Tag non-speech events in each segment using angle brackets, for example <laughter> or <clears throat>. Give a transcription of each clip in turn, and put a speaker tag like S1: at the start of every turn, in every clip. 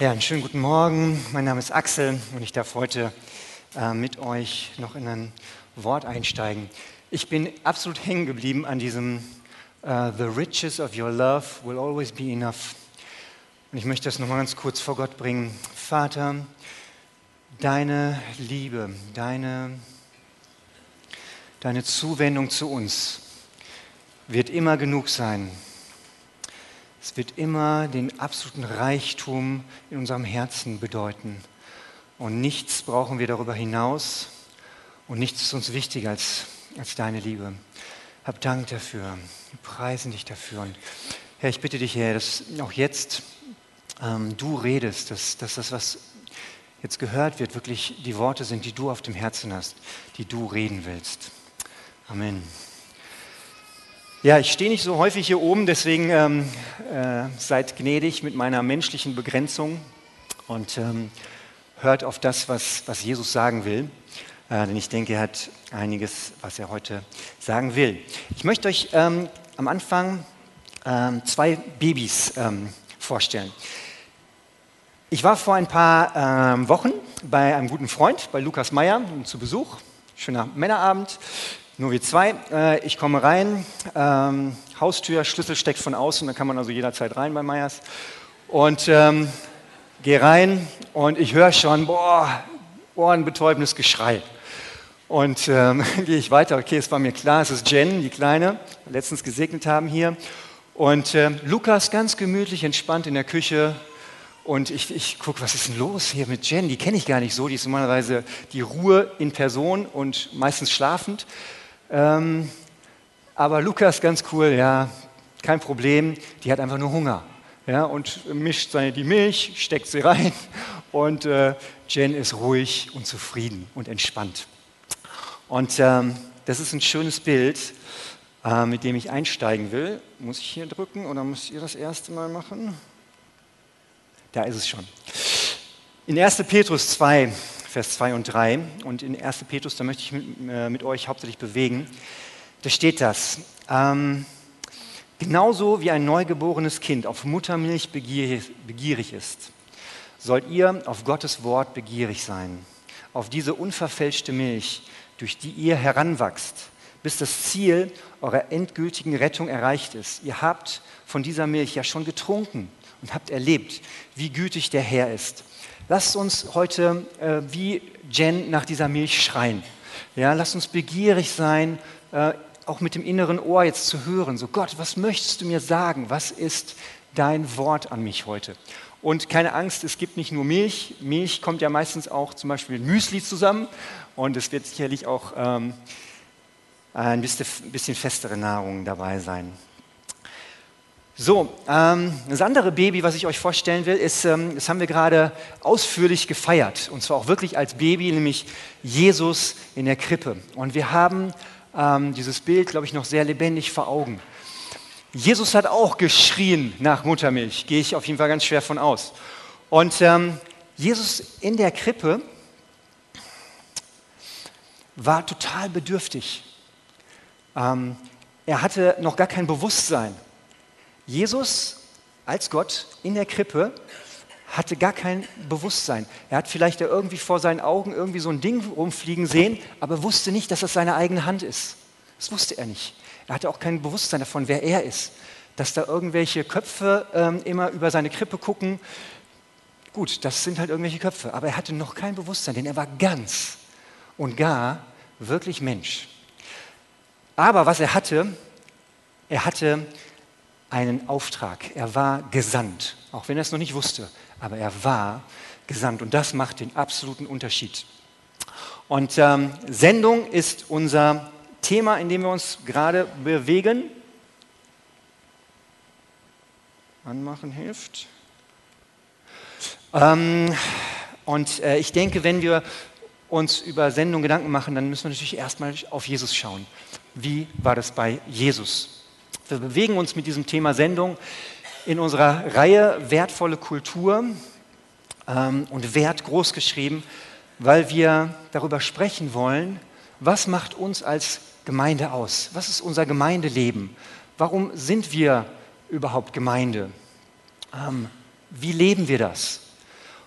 S1: Ja, einen schönen guten Morgen. Mein Name ist Axel und ich darf heute äh, mit euch noch in ein Wort einsteigen. Ich bin absolut hängen geblieben an diesem uh, The riches of your love will always be enough. Und ich möchte das nochmal ganz kurz vor Gott bringen. Vater, deine Liebe, deine, deine Zuwendung zu uns wird immer genug sein. Es wird immer den absoluten Reichtum in unserem Herzen bedeuten. Und nichts brauchen wir darüber hinaus und nichts ist uns wichtiger als, als deine Liebe. Hab Dank dafür. Wir preisen dich dafür. Und Herr, ich bitte dich, Herr, dass auch jetzt ähm, du redest, dass, dass das, was jetzt gehört wird, wirklich die Worte sind, die du auf dem Herzen hast, die du reden willst. Amen. Ja, ich stehe nicht so häufig hier oben, deswegen ähm, äh, seid gnädig mit meiner menschlichen Begrenzung und ähm, hört auf das, was, was Jesus sagen will. Äh, denn ich denke, er hat einiges, was er heute sagen will. Ich möchte euch ähm, am Anfang ähm, zwei Babys ähm, vorstellen. Ich war vor ein paar ähm, Wochen bei einem guten Freund, bei Lukas Meyer, zu Besuch. Schöner Männerabend, nur wir zwei. Äh, ich komme rein, ähm, Haustür, Schlüssel steckt von außen, da kann man also jederzeit rein bei Meyers. Und ähm, gehe rein und ich höre schon, boah, ohrenbetäubendes Geschrei. Und ähm, <laughs> gehe ich weiter. Okay, es war mir klar, es ist Jen, die Kleine, letztens gesegnet haben hier. Und äh, Lukas ganz gemütlich, entspannt in der Küche, und ich, ich gucke, was ist denn los hier mit Jen? Die kenne ich gar nicht so. Die ist normalerweise die Ruhe in Person und meistens schlafend. Ähm, aber Lukas, ganz cool, ja, kein Problem. Die hat einfach nur Hunger. Ja, und mischt seine, die Milch, steckt sie rein. <laughs> Und äh, Jen ist ruhig und zufrieden und entspannt. Und ähm, das ist ein schönes Bild, äh, mit dem ich einsteigen will. Muss ich hier drücken oder müsst ihr das erste Mal machen? Da ist es schon. In 1. Petrus 2, Vers 2 und 3 und in 1. Petrus, da möchte ich mit, äh, mit euch hauptsächlich bewegen, da steht das. Ähm, genauso wie ein neugeborenes Kind auf Muttermilch begierig, begierig ist, sollt ihr auf Gottes Wort begierig sein, auf diese unverfälschte Milch, durch die ihr heranwachst, bis das Ziel eurer endgültigen Rettung erreicht ist. Ihr habt von dieser Milch ja schon getrunken und habt erlebt, wie gütig der Herr ist. Lasst uns heute äh, wie Jen nach dieser Milch schreien. Ja, lasst uns begierig sein, äh, auch mit dem inneren Ohr jetzt zu hören. So Gott, was möchtest du mir sagen? Was ist dein Wort an mich heute? Und keine Angst, es gibt nicht nur Milch. Milch kommt ja meistens auch zum Beispiel mit Müsli zusammen. Und es wird sicherlich auch ähm, ein bisschen festere Nahrung dabei sein. So, ähm, das andere Baby, was ich euch vorstellen will, ist, ähm, das haben wir gerade ausführlich gefeiert. Und zwar auch wirklich als Baby, nämlich Jesus in der Krippe. Und wir haben ähm, dieses Bild, glaube ich, noch sehr lebendig vor Augen. Jesus hat auch geschrien nach Muttermilch, gehe ich auf jeden Fall ganz schwer von aus. Und ähm, Jesus in der Krippe war total bedürftig. Ähm, er hatte noch gar kein Bewusstsein Jesus als Gott in der Krippe hatte gar kein Bewusstsein. Er hat vielleicht irgendwie vor seinen Augen irgendwie so ein Ding rumfliegen sehen, aber wusste nicht, dass das seine eigene Hand ist. Das wusste er nicht. Er hatte auch kein Bewusstsein davon, wer er ist. Dass da irgendwelche Köpfe ähm, immer über seine Krippe gucken. Gut, das sind halt irgendwelche Köpfe. Aber er hatte noch kein Bewusstsein, denn er war ganz und gar wirklich Mensch. Aber was er hatte, er hatte einen Auftrag. Er war gesandt, auch wenn er es noch nicht wusste, aber er war gesandt und das macht den absoluten Unterschied. Und ähm, Sendung ist unser Thema, in dem wir uns gerade bewegen. Anmachen hilft. Ähm, und äh, ich denke, wenn wir uns über Sendung Gedanken machen, dann müssen wir natürlich erstmal auf Jesus schauen. Wie war das bei Jesus? Wir bewegen uns mit diesem Thema Sendung in unserer Reihe Wertvolle Kultur ähm, und Wert groß geschrieben, weil wir darüber sprechen wollen, was macht uns als Gemeinde aus? Was ist unser Gemeindeleben? Warum sind wir überhaupt Gemeinde? Ähm, wie leben wir das?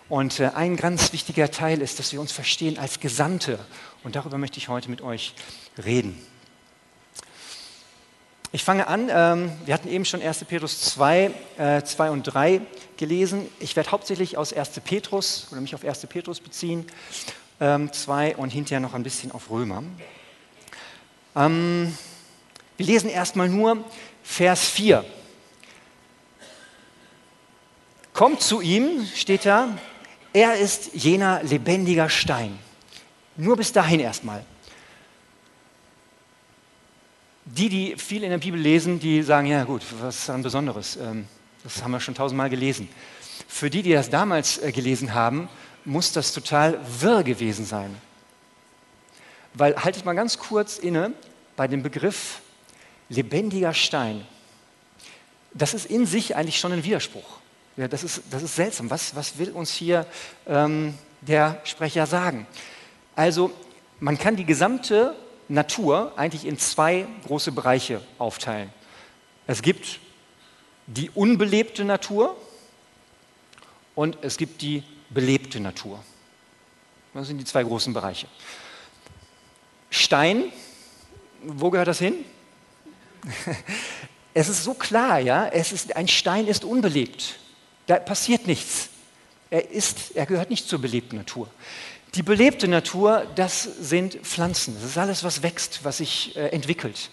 S1: Und äh, ein ganz wichtiger Teil ist, dass wir uns verstehen als Gesandte. Und darüber möchte ich heute mit euch reden. Ich fange an, ähm, wir hatten eben schon 1. Petrus 2, äh, 2 und 3 gelesen. Ich werde hauptsächlich aus 1. Petrus oder mich auf 1. Petrus beziehen, ähm, 2 und hinterher noch ein bisschen auf Römer. Ähm, wir lesen erstmal nur Vers 4. Kommt zu ihm, steht da, er ist jener lebendiger Stein. Nur bis dahin erstmal die, die viel in der Bibel lesen, die sagen, ja gut, was ist daran Besonderes? Ähm, das haben wir schon tausendmal gelesen. Für die, die das damals äh, gelesen haben, muss das total wirr gewesen sein. Weil, haltet mal ganz kurz inne bei dem Begriff lebendiger Stein. Das ist in sich eigentlich schon ein Widerspruch. Ja, das, ist, das ist seltsam. Was, was will uns hier ähm, der Sprecher sagen? Also, man kann die gesamte Natur eigentlich in zwei große Bereiche aufteilen. Es gibt die unbelebte Natur und es gibt die belebte Natur. Das sind die zwei großen Bereiche. Stein, wo gehört das hin? <laughs> Es ist so klar, ja, es ist, ein Stein ist unbelebt. Da passiert nichts. Er, ist, er gehört nicht zur belebten Natur. Die belebte Natur, das sind Pflanzen. Das ist alles, was wächst, was sich äh, entwickelt.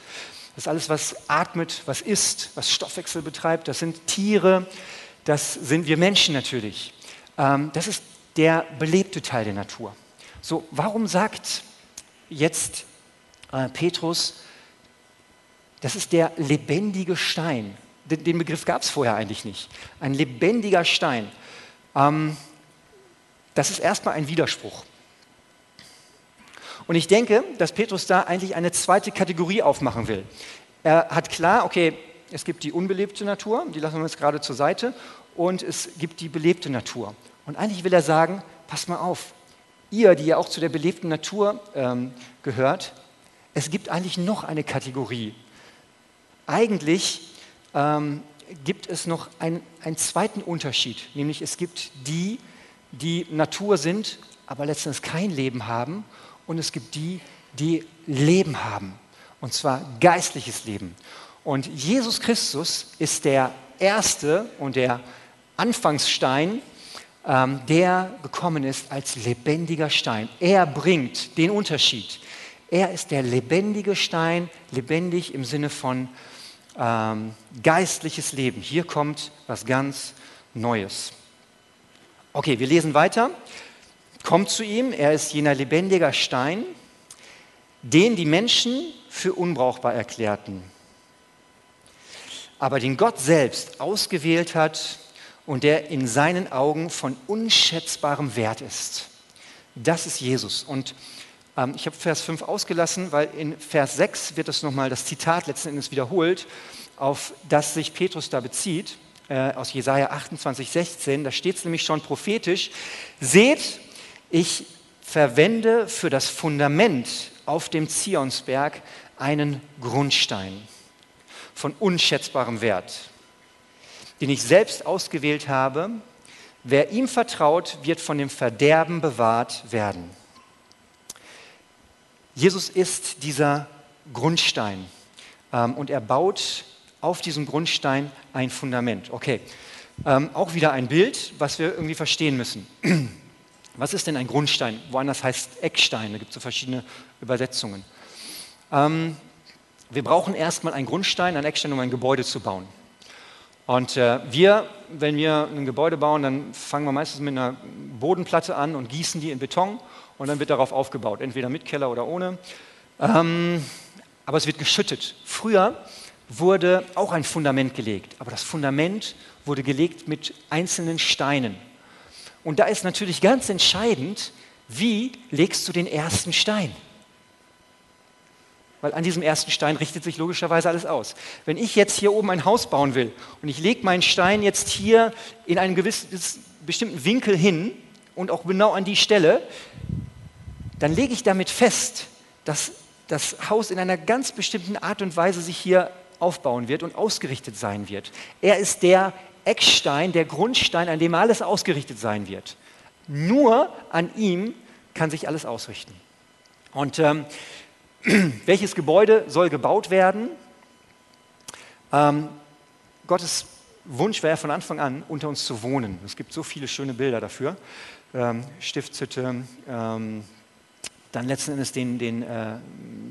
S1: Das ist alles, was atmet, was isst, was Stoffwechsel betreibt. Das sind Tiere, das sind wir Menschen natürlich. Ähm, das ist der belebte Teil der Natur. So, warum sagt jetzt äh, Petrus, das ist der lebendige Stein? Den, den Begriff gab es vorher eigentlich nicht. Ein lebendiger Stein. Ähm, das ist erstmal ein Widerspruch. Und ich denke, dass Petrus da eigentlich eine zweite Kategorie aufmachen will. Er hat klar, okay, es gibt die unbelebte Natur, die lassen wir jetzt gerade zur Seite, und es gibt die belebte Natur. Und eigentlich will er sagen, passt mal auf, ihr, die ja auch zu der belebten Natur ähm, gehört, es gibt eigentlich noch eine Kategorie. Eigentlich ähm, gibt es noch ein, einen zweiten Unterschied, nämlich es gibt die, die Natur sind, aber letztendlich kein Leben haben. Und es gibt die, die Leben haben. Und zwar geistliches Leben. Und Jesus Christus ist der erste und der Anfangsstein, ähm, der gekommen ist als lebendiger Stein. Er bringt den Unterschied. Er ist der lebendige Stein, lebendig im Sinne von ähm, geistliches Leben. Hier kommt was ganz Neues. Okay, wir lesen weiter. Kommt zu ihm, er ist jener lebendiger Stein, den die Menschen für unbrauchbar erklärten, aber den Gott selbst ausgewählt hat und der in seinen Augen von unschätzbarem Wert ist. Das ist Jesus. Und ähm, ich habe Vers 5 ausgelassen, weil in Vers 6 wird das nochmal das Zitat letzten Endes wiederholt, auf das sich Petrus da bezieht äh, aus Jesaja 28, 16, da steht es nämlich schon prophetisch, seht, ich verwende für das Fundament auf dem Zionsberg einen Grundstein von unschätzbarem Wert, den ich selbst ausgewählt habe. Wer ihm vertraut, wird von dem Verderben bewahrt werden. Jesus ist dieser Grundstein ähm, und er baut auf diesem Grundstein ein Fundament. Okay, ähm, auch wieder ein Bild, was wir irgendwie verstehen müssen. <clears throat> Was ist denn ein Grundstein? Woanders heißt Eckstein, da gibt es so verschiedene Übersetzungen. Ähm, wir brauchen erstmal einen Grundstein, einen Eckstein, um ein Gebäude zu bauen. Und äh, wir, wenn wir ein Gebäude bauen, dann fangen wir meistens mit einer Bodenplatte an und gießen die in Beton und dann wird darauf aufgebaut, entweder mit Keller oder ohne. Ähm, aber es wird geschüttet. Früher wurde auch ein Fundament gelegt, aber das Fundament wurde gelegt mit einzelnen Steinen. Und da ist natürlich ganz entscheidend, wie legst du den ersten Stein? Weil an diesem ersten Stein richtet sich logischerweise alles aus. Wenn ich jetzt hier oben ein Haus bauen will und ich lege meinen Stein jetzt hier in einen gewissen, bestimmten Winkel hin und auch genau an die Stelle, dann lege ich damit fest, dass das Haus in einer ganz bestimmten Art und Weise sich hier aufbauen wird und ausgerichtet sein wird. Er ist der Eckstein, der Grundstein, an dem alles ausgerichtet sein wird. Nur an ihm kann sich alles ausrichten. Und ähm, <clears throat> welches Gebäude soll gebaut werden? Ähm, Gottes Wunsch wäre von Anfang an, unter uns zu wohnen. Es gibt so viele schöne Bilder dafür. Ähm, Stiftshütte, ähm, dann letzten Endes den, den, äh,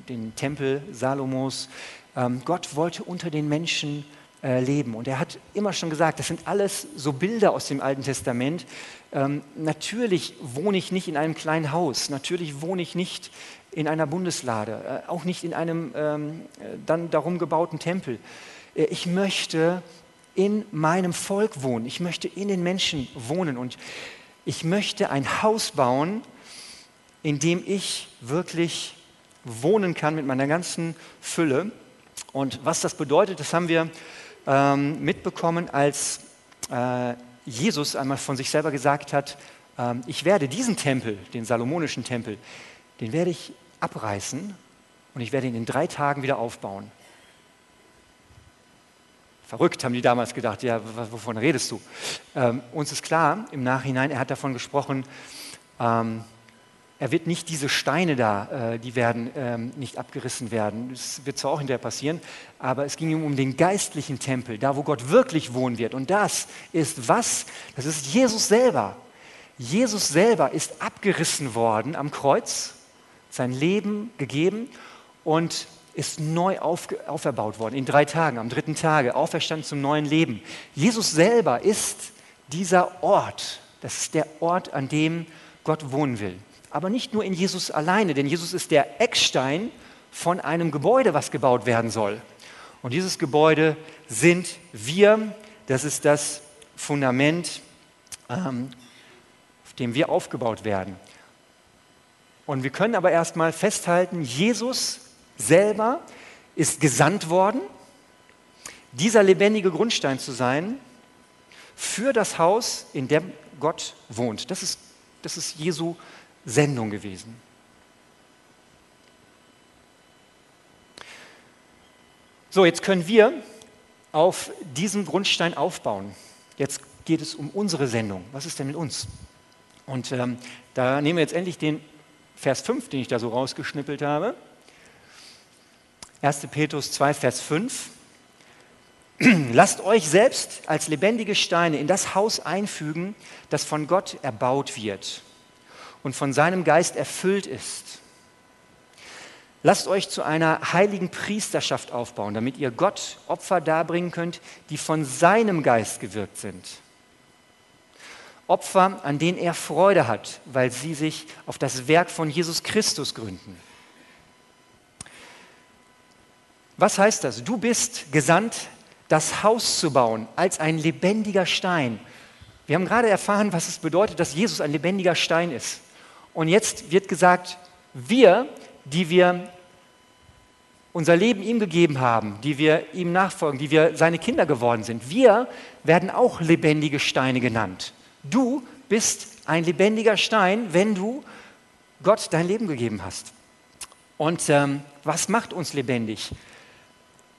S1: den Tempel Salomos. Ähm, Gott wollte unter den Menschen äh, leben. Und er hat immer schon gesagt, das sind alles so Bilder aus dem Alten Testament. Ähm, natürlich wohne ich nicht in einem kleinen Haus, natürlich wohne ich nicht in einer Bundeslade, äh, auch nicht in einem ähm, äh, dann darum gebauten Tempel. Äh, ich möchte in meinem Volk wohnen, ich möchte in den Menschen wohnen und ich möchte ein Haus bauen, in dem ich wirklich wohnen kann mit meiner ganzen Fülle. Und was das bedeutet, das haben wir ähm, mitbekommen, als äh, Jesus einmal von sich selber gesagt hat, äh, ich werde diesen Tempel, den salomonischen Tempel, den werde ich abreißen und ich werde ihn in drei Tagen wieder aufbauen. Verrückt, haben die damals gedacht, ja, wovon redest du? Ähm, uns ist klar, im Nachhinein, er hat davon gesprochen, ähm, er wird nicht diese Steine da, äh, die werden ähm, nicht abgerissen werden. Das wird zwar auch hinterher passieren, aber es ging ihm um den geistlichen Tempel, da wo Gott wirklich wohnen wird. Und das ist was? Das ist Jesus selber. Jesus selber ist abgerissen worden am Kreuz, sein Leben gegeben und ist neu auf, auferbaut worden in drei Tagen, am dritten Tage, auferstanden zum neuen Leben. Jesus selber ist dieser Ort. Das ist der Ort, an dem Gott wohnen will aber nicht nur in Jesus alleine, denn Jesus ist der Eckstein von einem Gebäude, was gebaut werden soll. Und dieses Gebäude sind wir, das ist das Fundament, ähm, auf dem wir aufgebaut werden. Und wir können aber erstmal festhalten, Jesus selber ist gesandt worden, dieser lebendige Grundstein zu sein für das Haus, in dem Gott wohnt. Das ist, das ist Jesu Sendung gewesen. So, jetzt können wir auf diesem Grundstein aufbauen. Jetzt geht es um unsere Sendung. Was ist denn mit uns? Und ähm, da nehmen wir jetzt endlich den Vers 5, den ich da so rausgeschnippelt habe. 1. Petrus 2, Vers 5. <clears throat> Lasst euch selbst als lebendige Steine in das Haus einfügen, das von Gott erbaut wird und von seinem Geist erfüllt ist. Lasst euch zu einer heiligen Priesterschaft aufbauen, damit ihr Gott Opfer darbringen könnt, die von seinem Geist gewirkt sind. Opfer, an denen er Freude hat, weil sie sich auf das Werk von Jesus Christus gründen. Was heißt das? Du bist gesandt, das Haus zu bauen als ein lebendiger Stein. Wir haben gerade erfahren, was es bedeutet, dass Jesus ein lebendiger Stein ist. Und jetzt wird gesagt, wir, die wir unser Leben ihm gegeben haben, die wir ihm nachfolgen, die wir seine Kinder geworden sind, wir werden auch lebendige Steine genannt. Du bist ein lebendiger Stein, wenn du Gott dein Leben gegeben hast. Und ähm, was macht uns lebendig?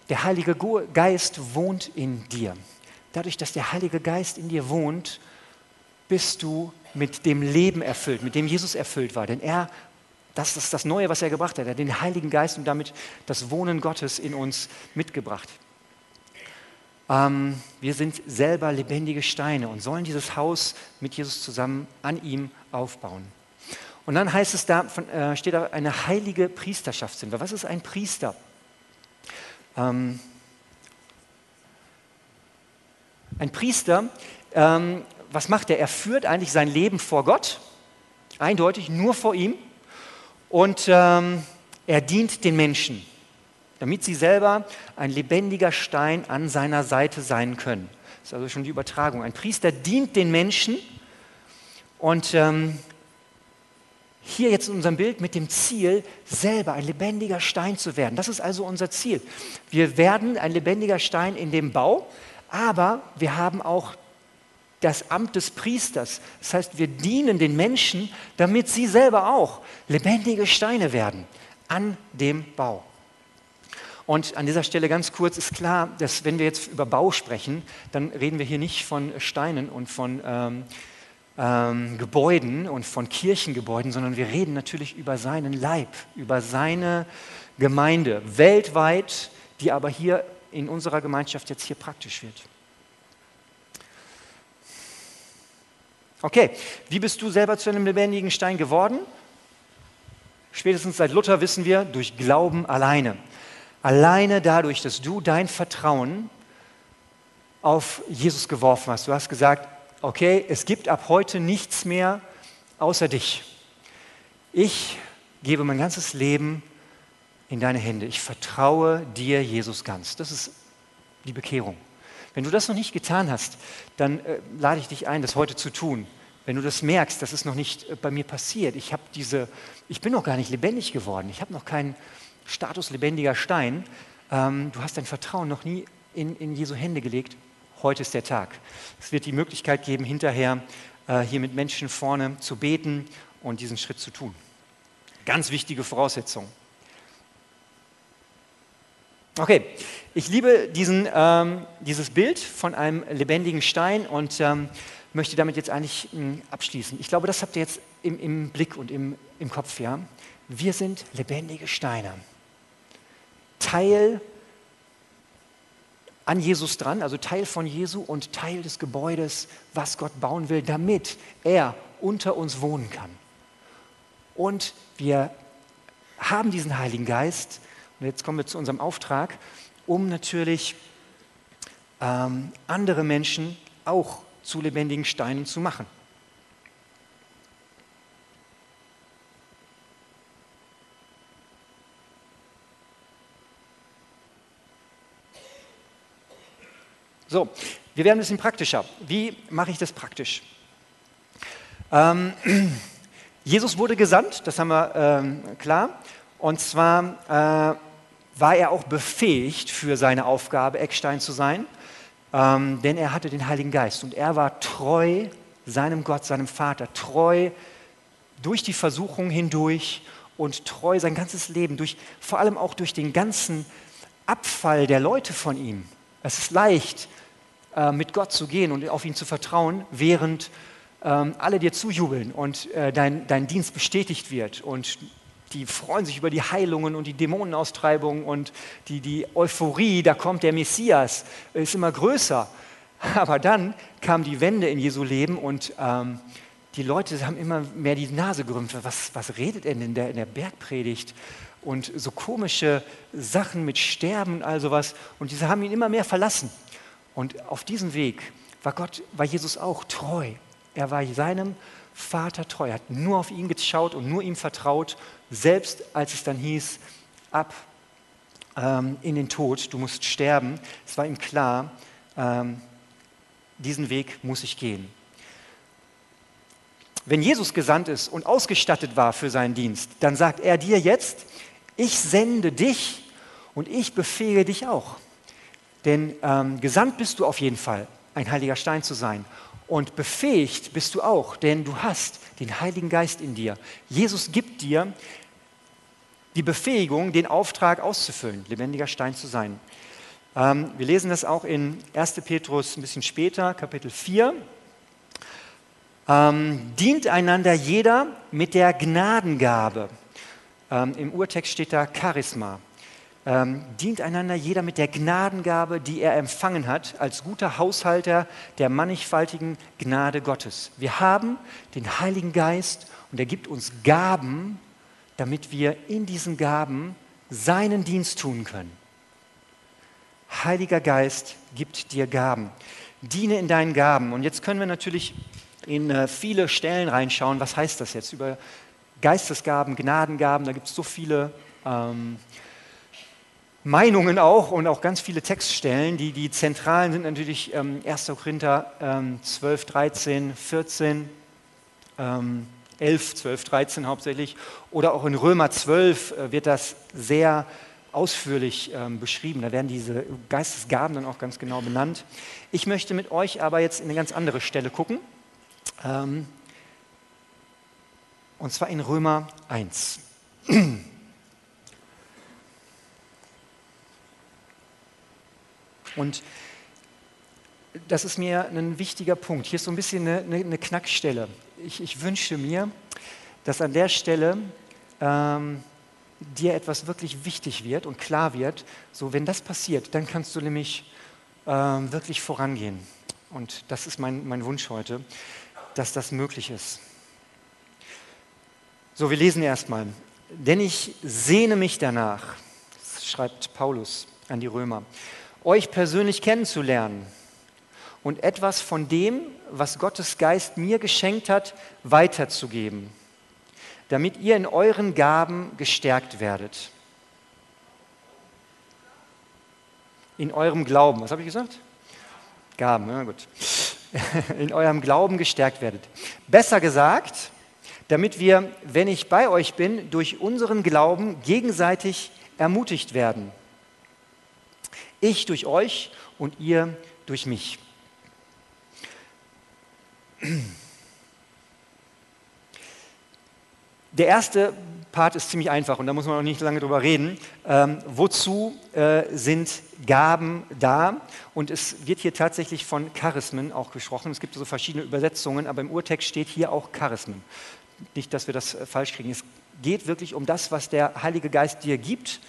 S1: Der Heilige Geist wohnt in dir. Dadurch, dass der Heilige Geist in dir wohnt, bist du mit dem Leben erfüllt, mit dem Jesus erfüllt war. Denn er, das ist das Neue, was er gebracht hat. Er hat den Heiligen Geist und damit das Wohnen Gottes in uns mitgebracht. Ähm, wir sind selber lebendige Steine und sollen dieses Haus mit Jesus zusammen an ihm aufbauen. Und dann heißt es da, von, äh, steht da, eine heilige Priesterschaft sind. Was ist ein Priester? Ähm, ein Priester ähm, was macht er? Er führt eigentlich sein Leben vor Gott, eindeutig nur vor ihm. Und ähm, er dient den Menschen, damit sie selber ein lebendiger Stein an seiner Seite sein können. Das ist also schon die Übertragung. Ein Priester dient den Menschen und ähm, hier jetzt in unserem Bild mit dem Ziel, selber ein lebendiger Stein zu werden. Das ist also unser Ziel. Wir werden ein lebendiger Stein in dem Bau, aber wir haben auch das Amt des Priesters. Das heißt, wir dienen den Menschen, damit sie selber auch lebendige Steine werden an dem Bau. Und an dieser Stelle ganz kurz ist klar, dass wenn wir jetzt über Bau sprechen, dann reden wir hier nicht von Steinen und von ähm, ähm, Gebäuden und von Kirchengebäuden, sondern wir reden natürlich über seinen Leib, über seine Gemeinde weltweit, die aber hier in unserer Gemeinschaft jetzt hier praktisch wird. Okay, wie bist du selber zu einem lebendigen Stein geworden? Spätestens seit Luther wissen wir, durch Glauben alleine. Alleine dadurch, dass du dein Vertrauen auf Jesus geworfen hast. Du hast gesagt, okay, es gibt ab heute nichts mehr außer dich. Ich gebe mein ganzes Leben in deine Hände. Ich vertraue dir, Jesus, ganz. Das ist die Bekehrung. Wenn du das noch nicht getan hast, dann äh, lade ich dich ein, das heute zu tun. Wenn du das merkst, das ist noch nicht äh, bei mir passiert. Ich habe diese, ich bin noch gar nicht lebendig geworden. Ich habe noch keinen Status lebendiger Stein. Ähm, du hast dein Vertrauen noch nie in, in Jesu Hände gelegt. Heute ist der Tag. Es wird die Möglichkeit geben, hinterher äh, hier mit Menschen vorne zu beten und diesen Schritt zu tun. Ganz wichtige Voraussetzung. Okay, ich liebe diesen, ähm, dieses Bild von einem lebendigen Stein und ähm, möchte damit jetzt eigentlich mh, hm, abschließen. Ich glaube, das habt ihr jetzt im, im Blick und im, im Kopf, ja. Wir sind lebendige Steine. Teil an Jesus dran, also Teil von Jesu und Teil des Gebäudes, was Gott bauen will, damit er unter uns wohnen kann. Und wir haben diesen Heiligen Geist, und jetzt kommen wir zu unserem Auftrag, um natürlich ähm, andere Menschen auch zu lebendigen Steinen zu machen. So, wir werden ein bisschen praktischer. Wie mache ich das praktisch? Ähm, <clears throat> Jesus wurde gesandt, das haben wir ähm, klar. Und zwar äh, war er auch befähigt für seine Aufgabe, Eckstein zu sein, ähm, denn er hatte den Heiligen Geist und er war treu seinem Gott, seinem Vater, treu durch die Versuchung hindurch und treu sein ganzes Leben, durch, vor allem auch durch den ganzen Abfall der Leute von ihm. Es ist leicht, äh, mit Gott zu gehen und auf ihn zu vertrauen, während ähm, alle dir zujubeln und äh, dein, dein Dienst bestätigt wird und die freuen sich über die Heilungen und die Dämonenaustreibung und die, die Euphorie, da kommt der Messias, ist immer größer. <laughs> Aber dann kam die Wende in Jesu Leben und ähm, die Leute haben immer mehr die Nase gerümpft. Was, was redet er denn in der, in der Bergpredigt? Und so komische Sachen mit Sterben und all sowas. Und diese haben ihn immer mehr verlassen. Und auf diesem Weg war Gott, war Jesus auch treu. Er war seinem Vater treu, hat nur auf ihn geschaut und nur ihm vertraut selbst als es dann hieß, ab ähm, in den Tod, du musst sterben, es war ihm klar, ähm, diesen Weg muss ich gehen. Wenn Jesus gesandt ist und ausgestattet war für seinen Dienst, dann sagt er dir jetzt, ich sende dich und ich befehle dich auch. Denn ähm, gesandt bist du auf jeden Fall, ein heiliger Stein zu sein. Und befähigt bist du auch, denn du hast den Heiligen Geist in dir. Jesus gibt dir die Befähigung, den Auftrag auszufüllen, lebendiger Stein zu sein. Ähm, wir lesen das auch in 1. Petrus ein bisschen später, Kapitel 4. Ähm, dient einander jeder mit der Gnadengabe. Ähm, Im Urtext steht da Charisma. Ähm, dient einander jeder mit der Gnadengabe, die er empfangen hat, als guter Haushalter der mannigfaltigen Gnade Gottes. Wir haben den Heiligen Geist und er gibt uns Gaben, damit wir in diesen Gaben seinen Dienst tun können. Heiliger Geist gibt dir Gaben. Diene in deinen Gaben. Und jetzt können wir natürlich in äh, viele Stellen reinschauen. Was heißt das jetzt über Geistesgaben, Gnadengaben? Da gibt es so viele ähm, Meinungen auch und auch ganz viele Textstellen. Die, die zentralen sind natürlich ähm, 1. Korinther ähm, 12, 13, 14, ähm, 11, 12, 13 hauptsächlich. Oder auch in Römer 12 äh, wird das sehr ausführlich ähm, beschrieben. Da werden diese Geistesgaben dann auch ganz genau benannt. Ich möchte mit euch aber jetzt in eine ganz andere Stelle gucken. Ähm, und zwar in Römer 1. <clears throat> Und das ist mir ein wichtiger Punkt. Hier ist so ein bisschen eine, eine, eine Knackstelle. Ich, ich, wünsche mir, dass an der Stelle ähm, dir etwas wirklich wichtig wird und klar wird. So, wenn das passiert, dann kannst du nämlich ähm, wirklich vorangehen. Und das ist mein, mein Wunsch heute, dass das möglich ist. So, wir lesen erstmal. Denn ich sehne mich danach, schreibt Paulus an die Römer, euch persönlich kennenzulernen und etwas von dem, was Gottes Geist mir geschenkt hat, weiterzugeben, damit ihr in euren Gaben gestärkt werdet. In eurem Glauben, was habe ich gesagt? Gaben, ja gut. <laughs> In eurem Glauben gestärkt werdet. Besser gesagt, damit wir, wenn ich bei euch bin, durch unseren Glauben gegenseitig ermutigt werden. Ich durch euch und ihr durch mich. Der erste Part ist ziemlich einfach und da muss man auch nicht lange drüber reden. Ähm, wozu äh, sind Gaben da? Und es wird hier tatsächlich von Charismen auch gesprochen. Es gibt so verschiedene Übersetzungen, aber im Urtext steht hier auch Charismen. Nicht, dass wir das äh, falsch kriegen. Es geht wirklich um das, was der Heilige Geist dir gibt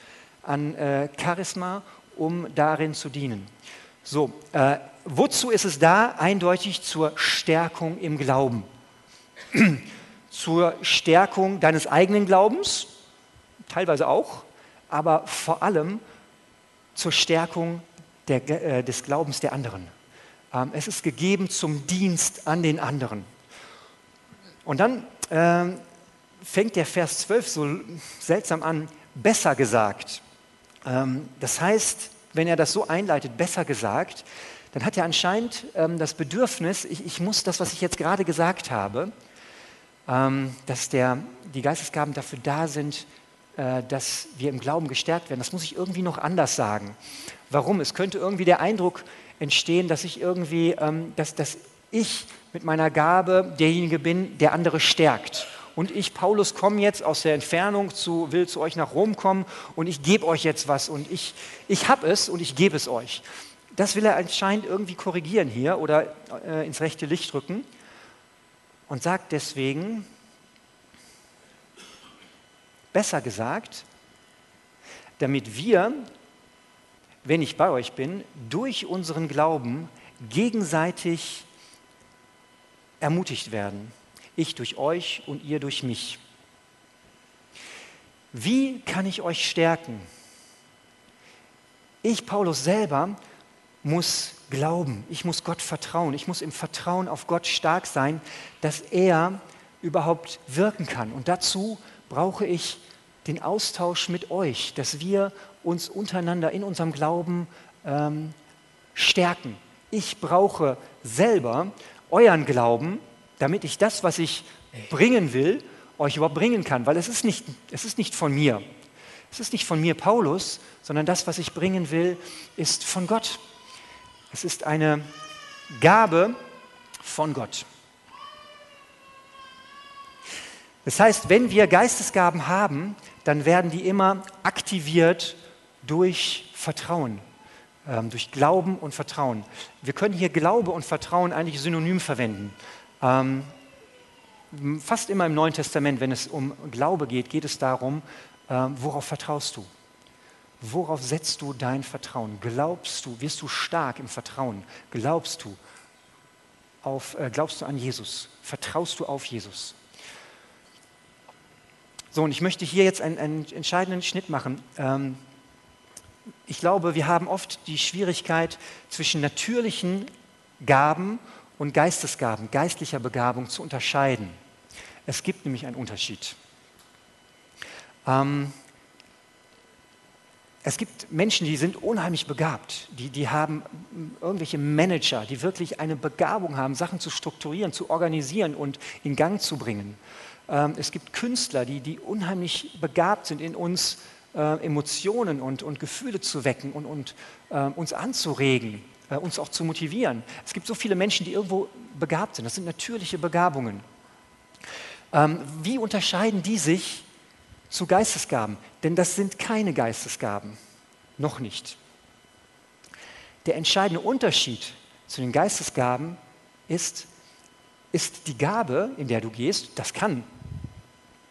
S1: an äh, Charisma, um darin zu dienen. So, äh, wozu ist es da? Eindeutig zur Stärkung im Glauben. <clears throat> zur Stärkung deines eigenen Glaubens, teilweise auch, aber vor allem zur Stärkung der, äh, des Glaubens der anderen. Ähm, es ist gegeben zum Dienst an den anderen. Und dann äh, fängt der Vers 12 so seltsam an, besser gesagt. Ähm, das heißt, wenn er das so einleitet, besser gesagt, dann hat er anscheinend ähm, das Bedürfnis, ich, ich, muss das, was ich jetzt gerade gesagt habe, ähm, dass der, die Geistesgaben dafür da sind, äh, dass wir im Glauben gestärkt werden. Das muss ich irgendwie noch anders sagen. Warum? Es könnte irgendwie der Eindruck entstehen, dass ich irgendwie, dass, dass ich mit meiner Gabe derjenige bin, der andere stärkt und ich, Paulus, komme jetzt aus der Entfernung, zu, will zu euch nach Rom kommen und ich gebe euch jetzt was und ich, ich habe es und ich gebe es euch. Das will er anscheinend irgendwie korrigieren hier oder äh, ins rechte Licht rücken und sagt deswegen, besser gesagt, damit wir, wenn ich bei euch bin, durch unseren Glauben gegenseitig ermutigt werden ich durch euch und ihr durch mich. Wie kann ich euch stärken? Ich, Paulus selber, muss glauben, ich muss Gott vertrauen, ich muss im Vertrauen auf Gott stark sein, dass er überhaupt wirken kann. Und dazu brauche ich den Austausch mit euch, dass wir uns untereinander in unserem Glauben ähm, stärken. Ich brauche selber euren Glauben, damit ich das, was ich bringen will, euch überhaupt bringen kann. Weil es ist nicht, es ist nicht von mir. Es ist nicht von mir, Paulus, sondern das, was ich bringen will, ist von Gott. Es ist eine Gabe von Gott. Das heißt, wenn wir Geistesgaben haben, dann werden die immer aktiviert durch Vertrauen, ähm, durch Glauben und Vertrauen. Wir können hier Glaube und Vertrauen eigentlich synonym verwenden. Ähm, fast immer im Neuen Testament, wenn es um Glaube geht, geht es darum, ähm, worauf vertraust du? Worauf setzt du dein Vertrauen? Glaubst du, wirst du stark im Vertrauen? Glaubst du, auf, äh, glaubst du an Jesus? Vertraust du auf Jesus? So, und ich möchte hier jetzt einen, einen entscheidenden Schnitt machen. Ähm, ich glaube, wir haben oft die Schwierigkeit zwischen natürlichen Gaben und Geistesgaben, geistlicher Begabung zu unterscheiden. Es gibt nämlich einen Unterschied. Ähm, es gibt Menschen, die sind unheimlich begabt, die, die haben irgendwelche Manager, die wirklich eine Begabung haben, Sachen zu strukturieren, zu organisieren und in Gang zu bringen. Ähm, es gibt Künstler, die, die unheimlich begabt sind, in uns äh, Emotionen und, und Gefühle zu wecken und, und äh, uns anzuregen äh, uns auch zu motivieren. Es gibt so viele Menschen, die irgendwo begabt sind. Das sind natürliche Begabungen. Ähm, wie unterscheiden die sich zu Geistesgaben? Denn das sind keine Geistesgaben. Noch nicht. Der entscheidende Unterschied zu den Geistesgaben ist, ist die Gabe, in der du gehst, das kann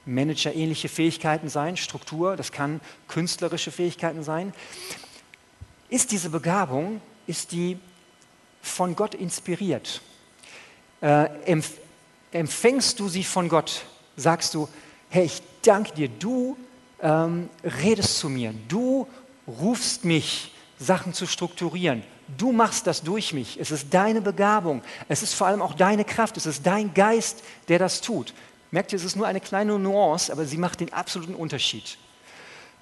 S1: managerähnliche Fähigkeiten sein, Struktur, das kann künstlerische Fähigkeiten sein. Ist diese Begabung, ist die von Gott inspiriert? Äh, empf empfängst du sie von Gott? Sagst du, Herr, ich danke dir, du ähm, redest zu mir, du rufst mich, Sachen zu strukturieren. Du machst das durch mich. Es ist deine Begabung. Es ist vor allem auch deine Kraft. Es ist dein Geist, der das tut. Merkt ihr, es ist nur eine kleine Nuance, aber sie macht den absoluten Unterschied.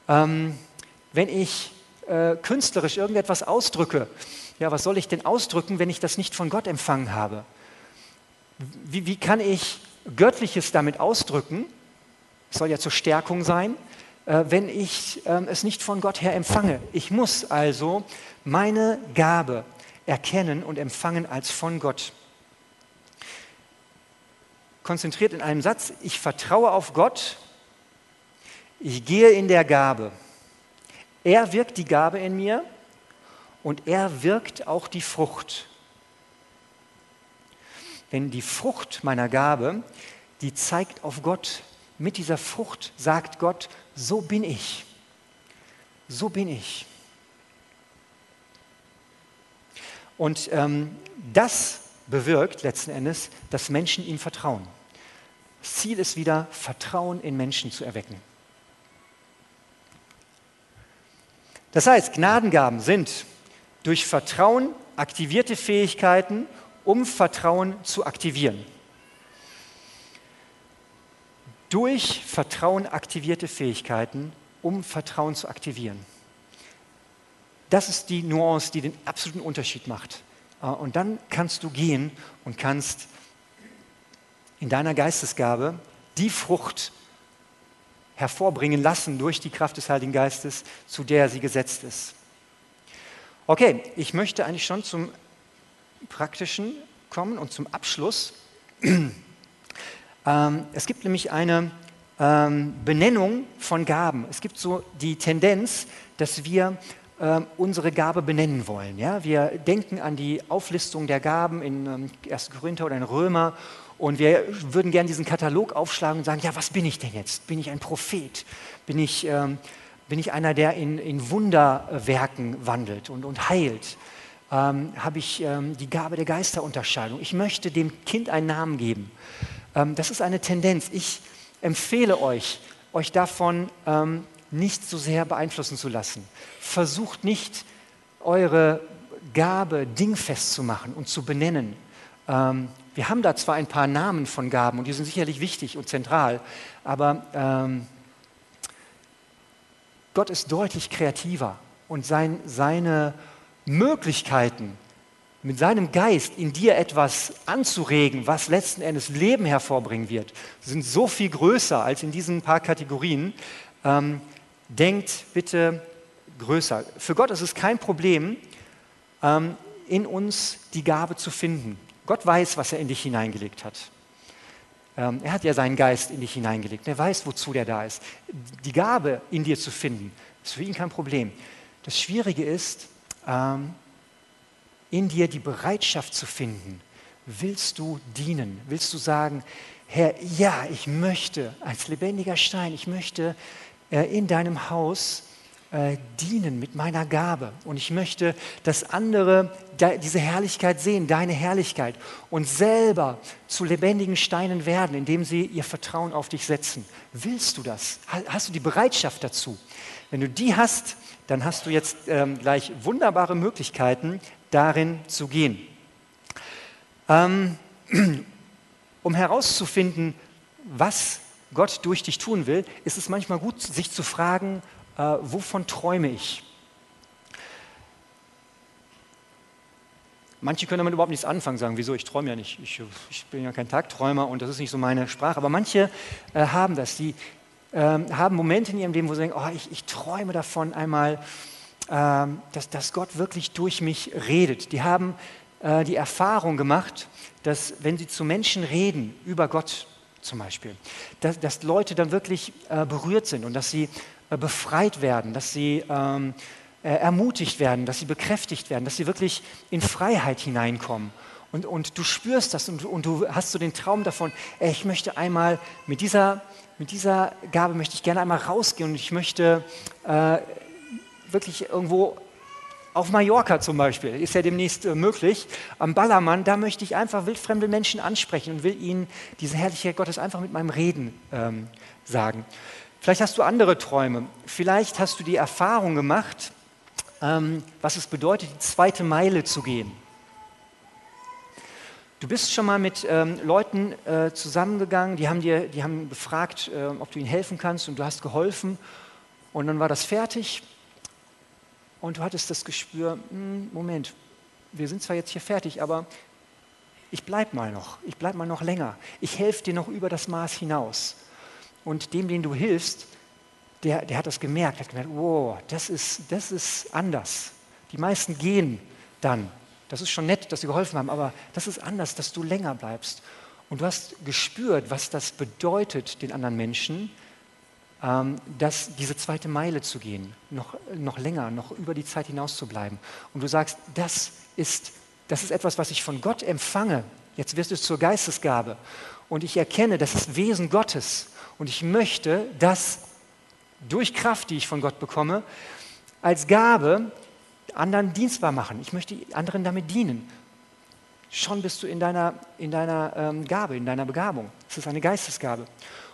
S1: Ähm, wenn ich äh, künstlerisch irgendetwas ausdrücke, ja, was soll ich denn ausdrücken, wenn ich das nicht von Gott empfangen habe? Wie, wie kann ich Göttliches damit ausdrücken? Es soll ja zur Stärkung sein, äh, wenn ich äh, es nicht von Gott her empfange. Ich muss also meine Gabe erkennen und empfangen als von Gott konzentriert in einem Satz, ich vertraue auf Gott, ich gehe in der Gabe. Er wirkt die Gabe in mir und er wirkt auch die Frucht. Denn die Frucht meiner Gabe, die zeigt auf Gott. Mit dieser Frucht sagt Gott, so bin ich. So bin ich. Und ähm, das bewirkt letzten Endes, dass Menschen ihm vertrauen. Das Ziel ist wieder, Vertrauen in Menschen zu erwecken. Das heißt, Gnadengaben sind durch Vertrauen aktivierte Fähigkeiten, um Vertrauen zu aktivieren. Durch Vertrauen aktivierte Fähigkeiten, um Vertrauen zu aktivieren. Das ist die Nuance, die den absoluten Unterschied macht. Äh, und dann kannst du gehen und kannst in deiner Geistesgabe die Frucht hervorbringen lassen durch die Kraft des Heiligen Geistes, zu der sie gesetzt ist. Okay, ich möchte eigentlich schon zum Praktischen kommen und zum Abschluss. <clears throat> Ähm, es gibt nämlich eine ähm, Benennung von Gaben. Es gibt so die Tendenz, dass wir ähm, unsere Gabe benennen wollen. Ja? Wir denken an die Auflistung der Gaben in 1. Korinther oder in Römer und wir würden gerne diesen Katalog aufschlagen und sagen, ja, was bin ich denn jetzt? Bin ich ein Prophet? Bin ich, ähm, bin ich einer, der in, in Wunderwerken wandelt und, und heilt? Ähm, Habe ich ähm, die Gabe der Geisterunterscheidung? Ich möchte dem Kind einen Namen geben. Ähm, das ist eine Tendenz. Ich empfehle euch, euch davon ähm, nicht so sehr beeinflussen zu lassen. Versucht nicht, eure Gabe dingfest zu machen und zu benennen. Wir haben da zwar ein paar Namen von Gaben und die sind sicherlich wichtig und zentral, aber ähm, Gott ist deutlich kreativer und sein, seine Möglichkeiten, mit seinem Geist in dir etwas anzuregen, was letzten Endes Leben hervorbringen wird, sind so viel größer als in diesen paar Kategorien. Ähm, denkt bitte größer. Für Gott ist es kein Problem, ähm, in uns die Gabe zu finden. Gott weiß, was er in dich hineingelegt hat. Ähm, er hat ja seinen Geist in dich hineingelegt. Er weiß, wozu der da ist. Die Gabe in dir zu finden, ist für ihn kein Problem. Das Schwierige ist, ähm, in dir die Bereitschaft zu finden. Willst du dienen? Willst du sagen, Herr, ja, ich möchte als lebendiger Stein, ich möchte äh, in deinem Haus äh, dienen mit meiner Gabe. Und ich möchte, dass andere diese Herrlichkeit sehen, deine Herrlichkeit, und selber zu lebendigen Steinen werden, indem sie ihr Vertrauen auf dich setzen. Willst du das? Hast du die Bereitschaft dazu? Wenn du die hast, dann hast du jetzt ähm, gleich wunderbare Möglichkeiten, darin zu gehen. Ähm, <clears throat> um herauszufinden, was Gott durch dich tun will, ist es manchmal gut, sich zu fragen, äh, wovon träume ich? Manche können damit überhaupt nichts anfangen, sagen, wieso, ich träume ja nicht, ich, ich, bin ja kein Tagträumer und das ist nicht so meine Sprache. Aber manche äh, haben das, die äh, haben Momente in ihrem Leben, wo sie denken, oh, ich, ich träume davon einmal, äh, dass, dass Gott wirklich durch mich redet. Die haben äh, die Erfahrung gemacht, dass wenn sie zu Menschen reden über Gott zum Beispiel, dass, dass Leute dann wirklich äh, berührt sind und dass sie befreit werden, dass sie ähm, äh, ermutigt werden, dass sie bekräftigt werden, dass sie wirklich in Freiheit hineinkommen. Und, und du spürst das und, und du hast so den Traum davon, ey, ich möchte einmal mit dieser, mit dieser Gabe möchte ich gerne einmal rausgehen und ich möchte äh, wirklich irgendwo auf Mallorca zum Beispiel, ist ja demnächst äh, möglich, am Ballermann, da möchte ich einfach wildfremde Menschen ansprechen und will ihnen diese Herrlichkeit Gottes einfach mit meinem Reden ähm, sagen. Vielleicht hast du andere Träume. Vielleicht hast du die Erfahrung gemacht, ähm, was es bedeutet, die zweite Meile zu gehen. Du bist schon mal mit ähm, Leuten äh, zusammengegangen, die haben dir, die haben gefragt, äh, ob du ihnen helfen kannst und du hast geholfen und dann war das fertig und du hattest das Gespür, hm, Moment, wir sind zwar jetzt hier fertig, aber ich bleibe mal noch, ich bleibe mal noch länger, ich helfe dir noch über das Maß hinaus. Und dem, den du hilfst, der, der hat das gemerkt, hat gemerkt, wow, das ist, das ist anders. Die meisten gehen dann. Das ist schon nett, dass sie geholfen haben, aber das ist anders, dass du länger bleibst. Und du hast gespürt, was das bedeutet den anderen Menschen, ähm, dass diese zweite Meile zu gehen, noch, noch länger, noch über die Zeit hinaus zu bleiben. Und du sagst, das ist, das ist etwas, was ich von Gott empfange. Jetzt wirst du zur Geistesgabe. Und ich erkenne, das ist Wesen Gottes. Und ich möchte das durch Kraft, die ich von Gott bekomme, als Gabe anderen dienstbar machen. Ich möchte anderen damit dienen. Schon bist du in deiner, in deiner ähm, Gabe, in deiner Begabung. Es ist eine Geistesgabe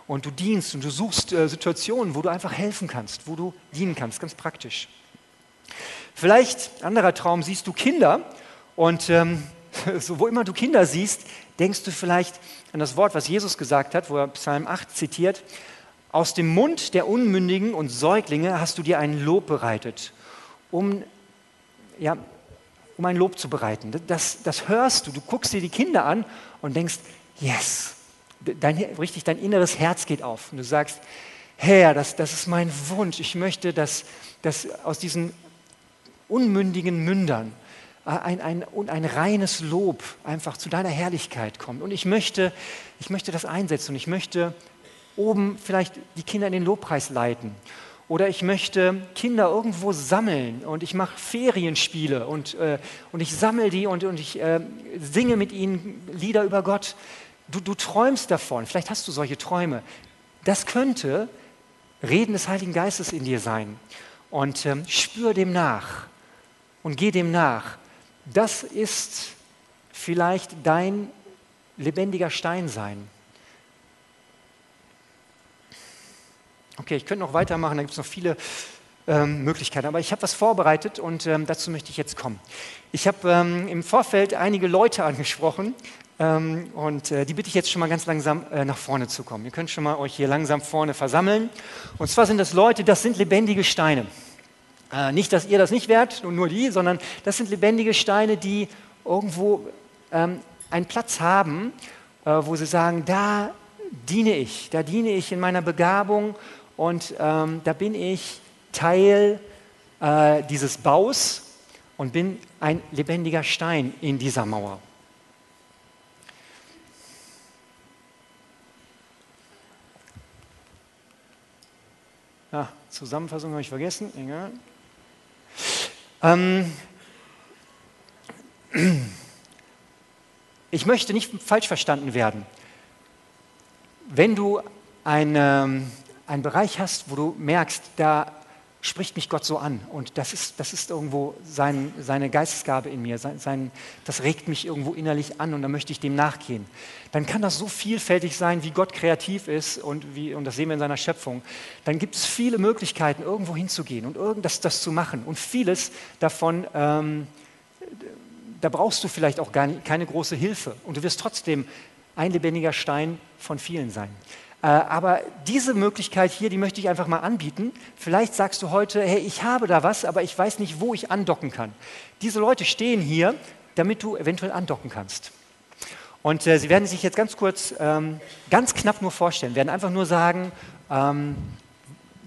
S1: und du dienst und du suchst äh, Situationen, wo du einfach helfen kannst, wo du dienen kannst, ganz praktisch. Vielleicht, anderer Traum, siehst du Kinder und ähm, <laughs> so, wo immer du Kinder siehst, denkst du vielleicht an das Wort, was Jesus gesagt hat, wo er Psalm 8 zitiert. Aus dem Mund der Unmündigen und Säuglinge hast du dir ein Lob bereitet, um, ja, um ein Lob zu bereiten. Das, das hörst du, du guckst dir die Kinder an und denkst, yes, dein, richtig dein inneres Herz geht auf und du sagst, Herr, das, das ist mein Wunsch. Ich möchte, dass, dass aus diesen unmündigen Mündern ein, ein, ein reines Lob einfach zu deiner Herrlichkeit kommt. Und ich möchte, ich möchte das einsetzen und ich möchte oben vielleicht die Kinder in den Lobpreis leiten. Oder ich möchte Kinder irgendwo sammeln und ich mache Ferienspiele und, äh, und ich sammle die und, und ich äh, singe mit ihnen Lieder über Gott. Du, du träumst davon, vielleicht hast du solche Träume. Das könnte Reden des Heiligen Geistes in dir sein. Und ähm, spür dem nach und geh dem nach. Das ist vielleicht dein lebendiger Stein sein. Okay, ich könnte noch weitermachen, da gibt es noch viele ähm, Möglichkeiten, aber ich habe was vorbereitet und ähm, dazu möchte ich jetzt kommen. Ich habe ähm, im Vorfeld einige Leute <laughs> angesprochen, ähm, und äh, die bitte ich jetzt schon mal ganz langsam äh, nach vorne zu kommen. Ihr könnt schon mal euch hier langsam vorne versammeln. Und zwar sind das Leute, das sind lebendige Steine. Äh, nicht, dass ihr das nicht wärt und nur die, sondern das sind lebendige Steine, die irgendwo ähm, einen Platz haben, äh, wo sie sagen, da diene ich, da diene ich in meiner Begabung und ähm, da bin ich Teil äh, dieses Baus und bin ein lebendiger Stein in dieser Mauer. Ah, Zusammenfassung habe ich vergessen, egal. Ähm, ich möchte nicht falsch verstanden werden. Wenn du eine, einen Bereich hast, wo du merkst, da spricht mich Gott so an. Und das ist, das ist irgendwo sein, seine Geistesgabe in mir. Sein, sein, das regt mich irgendwo innerlich an und da möchte ich dem nachgehen. Dann kann das so vielfältig sein, wie Gott kreativ ist und, wie, und das sehen wir in seiner Schöpfung. Dann gibt es viele Möglichkeiten, irgendwo hinzugehen und irgendwas das zu machen. Und vieles davon, ähm, da brauchst du vielleicht auch gar nicht, keine große Hilfe. Und du wirst trotzdem ein lebendiger Stein von vielen sein. Äh, aber diese Möglichkeit hier, die möchte ich einfach mal anbieten. Vielleicht sagst du heute, hey, ich habe da was, aber ich weiß nicht, wo ich andocken kann. Diese Leute stehen hier, damit du eventuell andocken kannst. Und äh, sie werden sich jetzt ganz kurz, ähm, ganz knapp nur vorstellen, werden einfach nur sagen, ähm,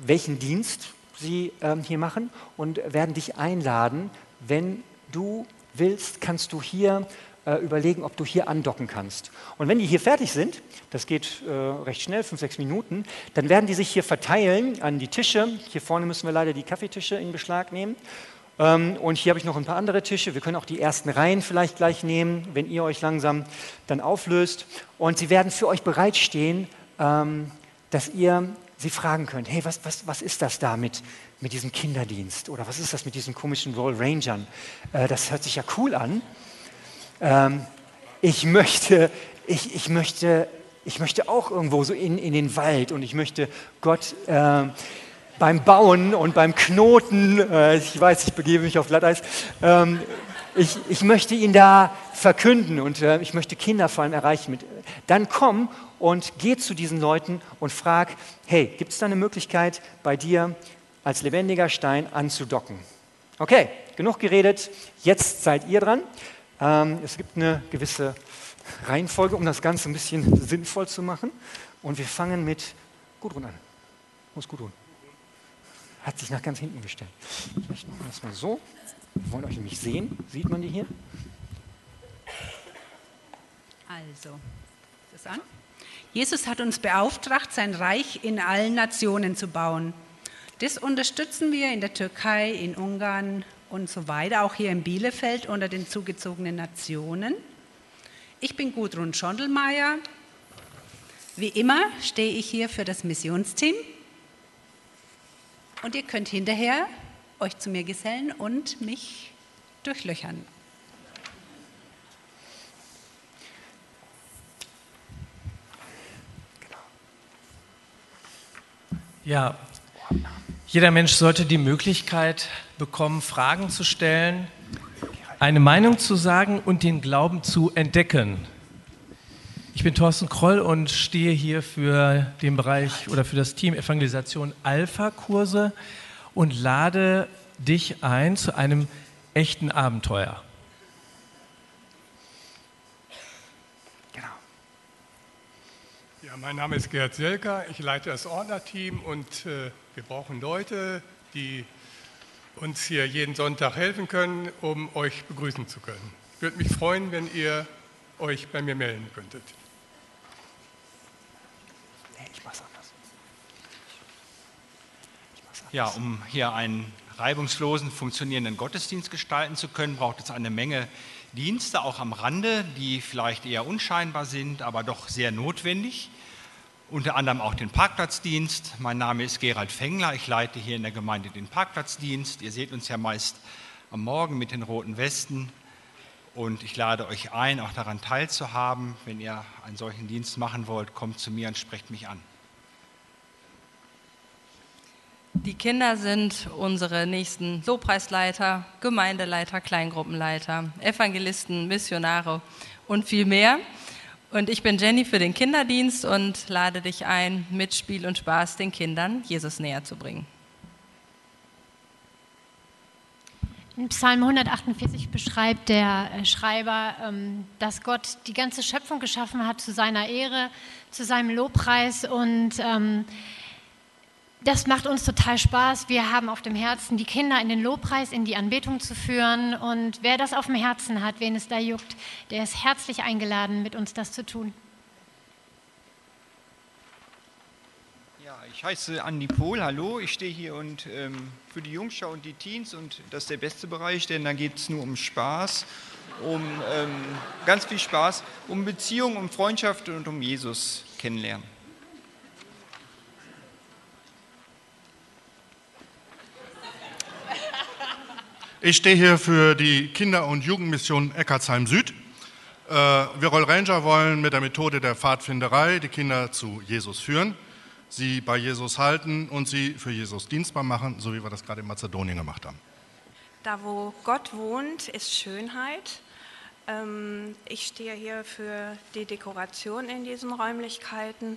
S1: welchen Dienst sie ähm, hier machen und werden dich einladen, wenn du willst, kannst du hier äh, überlegen, ob du hier andocken kannst. Und wenn die hier fertig sind, das geht äh, recht schnell, fünf, sechs Minuten, dann werden die sich hier verteilen an die Tische. Hier vorne müssen wir leider die Kaffeetische in Beschlag nehmen. Ähm, und hier habe ich noch ein paar andere Tische. Wir können auch die ersten Reihen vielleicht gleich nehmen, wenn ihr euch langsam dann auflöst. Und sie werden für euch bereitstehen, ähm, dass ihr sie fragen könnt, hey, was, was, was ist das da mit, mit diesem Kinderdienst? Oder was ist das mit diesen komischen Roll Rangern? Äh, das hört sich ja cool an. Ähm, ich, möchte, ich, ich, möchte, ich möchte auch irgendwo so in, in den Wald und ich möchte Gott äh, beim Bauen und beim Knoten, äh, ich weiß, ich begebe mich auf Glatteis, ähm, ich, ich möchte ihn da verkünden und äh, ich möchte Kinder vor allem erreichen. Mit, dann komm und geh zu diesen Leuten und frag, hey, gibt es da eine Möglichkeit, bei dir als lebendiger Stein anzudocken? Okay, genug geredet, jetzt seid ihr dran. Ähm, es gibt eine gewisse Reihenfolge, um das Ganze ein bisschen sinnvoll zu machen. Und wir fangen mit Gudrun an. Ist Gudrun? Hat sich nach ganz hinten gestellt. Vielleicht machen wir das mal so. Wir wollen euch nämlich sehen. Sieht man die hier?
S2: Also, das an? Jesus hat uns beauftragt, sein Reich in allen Nationen zu bauen. Das unterstützen wir in der Türkei, in Ungarn und so weiter, auch hier in Bielefeld unter den zugezogenen Nationen. Ich bin Gudrun Schondelmeier. Wie immer stehe ich hier für das Missionsteam. Und ihr könnt hinterher euch zu mir gesellen und mich durchlöchern.
S3: Ja, jeder Mensch sollte die Möglichkeit bekommen, Fragen zu stellen, eine Meinung zu sagen und den Glauben zu entdecken. Ich bin Thorsten Kroll und stehe hier für den Bereich oder für das Team Evangelisation Alpha-Kurse und lade dich ein zu einem echten Abenteuer.
S4: mein Name ist Gerd Selker, ich leite das Ordnerteam und äh, wir brauchen Leute, die uns hier jeden Sonntag helfen können, um euch begrüßen zu können. Ich würde mich freuen, wenn ihr euch bei mir melden könntet.
S5: Ich Ja, um hier einen reibungslosen, funktionierenden Gottesdienst gestalten zu können, braucht es eine Menge Dienste, auch am Rande, die vielleicht eher unscheinbar sind, aber doch sehr notwendig unter anderem auch den Parkplatzdienst. Mein Name ist Gerald Fengler, ich leite hier in der Gemeinde den Parkplatzdienst. Ihr seht uns ja meist am Morgen mit den roten Westen und ich lade euch ein, auch daran teilzuhaben. Wenn ihr einen solchen Dienst machen wollt, kommt zu mir und sprecht mich an.
S6: Die Kinder sind unsere nächsten Lobpreisleiter, Gemeindeleiter, Kleingruppenleiter, Evangelisten, Missionare und viel mehr. Und ich bin Jenny für den Kinderdienst und lade dich ein, mit Spiel und Spaß den Kindern Jesus näher zu bringen.
S7: In Psalm 148 beschreibt der äh, Schreiber, ähm, dass Gott die ganze Schöpfung geschaffen hat zu seiner Ehre, zu seinem Lobpreis und ähm, das macht uns total Spaß. Wir haben auf dem Herzen, die Kinder in den Lobpreis, in die Anbetung zu führen. Und wer das auf dem Herzen hat, wen es da juckt, der ist herzlich eingeladen, mit uns das zu tun.
S8: Ja, ich heiße Andi Pohl, hallo. Ich stehe hier und ähm, für die Jungschau und die Teens und das ist der beste Bereich, denn da geht es nur um Spaß, um ähm, ganz viel Spaß, um Beziehung, um Freundschaft und um Jesus kennenlernen.
S9: Ich stehe hier für die Kinder- und Jugendmission Eckartsheim Süd. Äh, wir Roll Ranger wollen mit der Methode der Pfadfinderei die Kinder zu Jesus führen, sie bei Jesus halten und sie für Jesus dienstbar machen, so wie wir das gerade in Mazedonien gemacht haben.
S10: Da, wo Gott wohnt, ist Schönheit. Ähm, ich stehe hier für die Dekoration in diesen Räumlichkeiten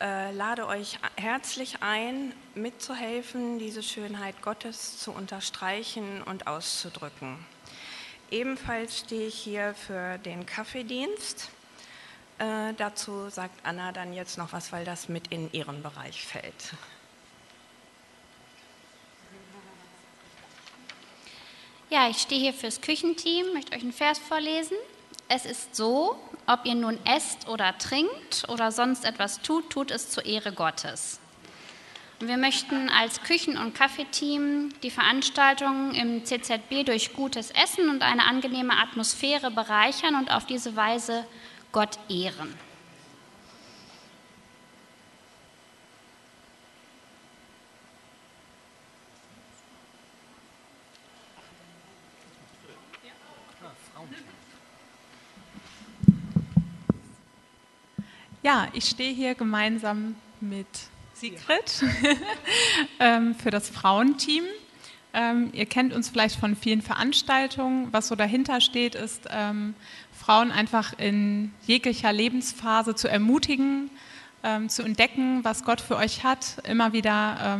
S10: äh, lade euch herzlich ein, mitzuhelfen, diese Schönheit Gottes zu unterstreichen und auszudrücken. Ebenfalls stehe ich hier für den Kaffeedienst. Äh, dazu sagt Anna dann jetzt noch was, weil das mit in ihren Bereich fällt.
S11: Ja, ich stehe hier fürs Küchenteam, möchte euch einen Vers vorlesen. Es ist so, ob ihr nun esst oder trinkt oder sonst etwas tut, tut es zur Ehre Gottes. Wir möchten als Küchen- und Kaffeeteam die Veranstaltung im CZB durch gutes Essen und eine angenehme Atmosphäre bereichern und auf diese Weise Gott ehren.
S12: Ja, ich stehe hier gemeinsam mit Sigrid <laughs> ähm, für das Frauenteam. Ähm, ihr kennt uns vielleicht von vielen Veranstaltungen. Was so dahinter steht, ist, ähm, Frauen einfach in jeglicher Lebensphase zu ermutigen, zu entdecken, was Gott für euch hat, immer wieder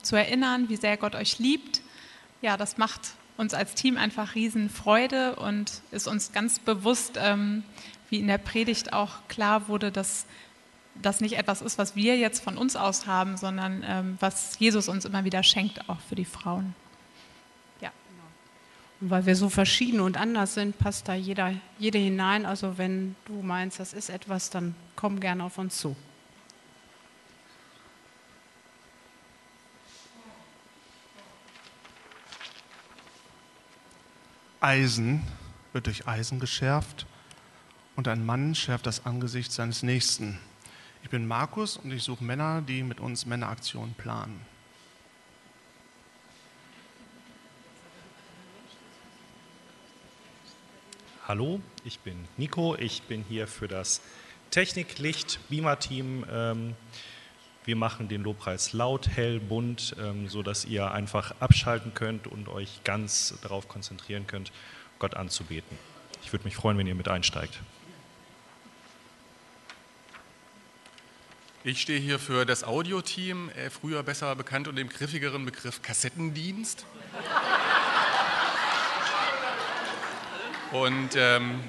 S12: zu erinnern, wie sehr Gott euch liebt. Ja, das macht uns als Team einfach Riesenfreude und ist uns ganz bewusst, wie in der Predigt auch klar wurde, dass das nicht etwas ist, was wir jetzt von uns aus haben, sondern ähm, was Jesus uns immer wieder schenkt, auch für die Frauen.
S2: Ja. Und weil wir so verschieden und anders sind, passt da jeder, jede hinein. Also wenn du meinst, das ist etwas, dann komm gerne auf uns zu.
S9: Eisen wird durch Eisen geschärft und ein Mann schärft das Angesicht seines Nächsten. Ich bin Markus und ich suche Männer, die mit uns Männeraktionen planen.
S13: Hallo, ich bin Nico. Ich bin hier für das Technik-Licht-Beamer-Team. Ähm, wir machen den Lobpreis laut, hell, bunt, ähm, sodass ihr einfach abschalten könnt und euch ganz darauf konzentrieren könnt, Gott anzubeten. Ich würde mich freuen, wenn ihr mit einsteigt.
S14: Ich stehe hier für das Audioteam, äh, früher besser bekannt unter dem griffigeren Begriff Kassettendienst. Und ähm,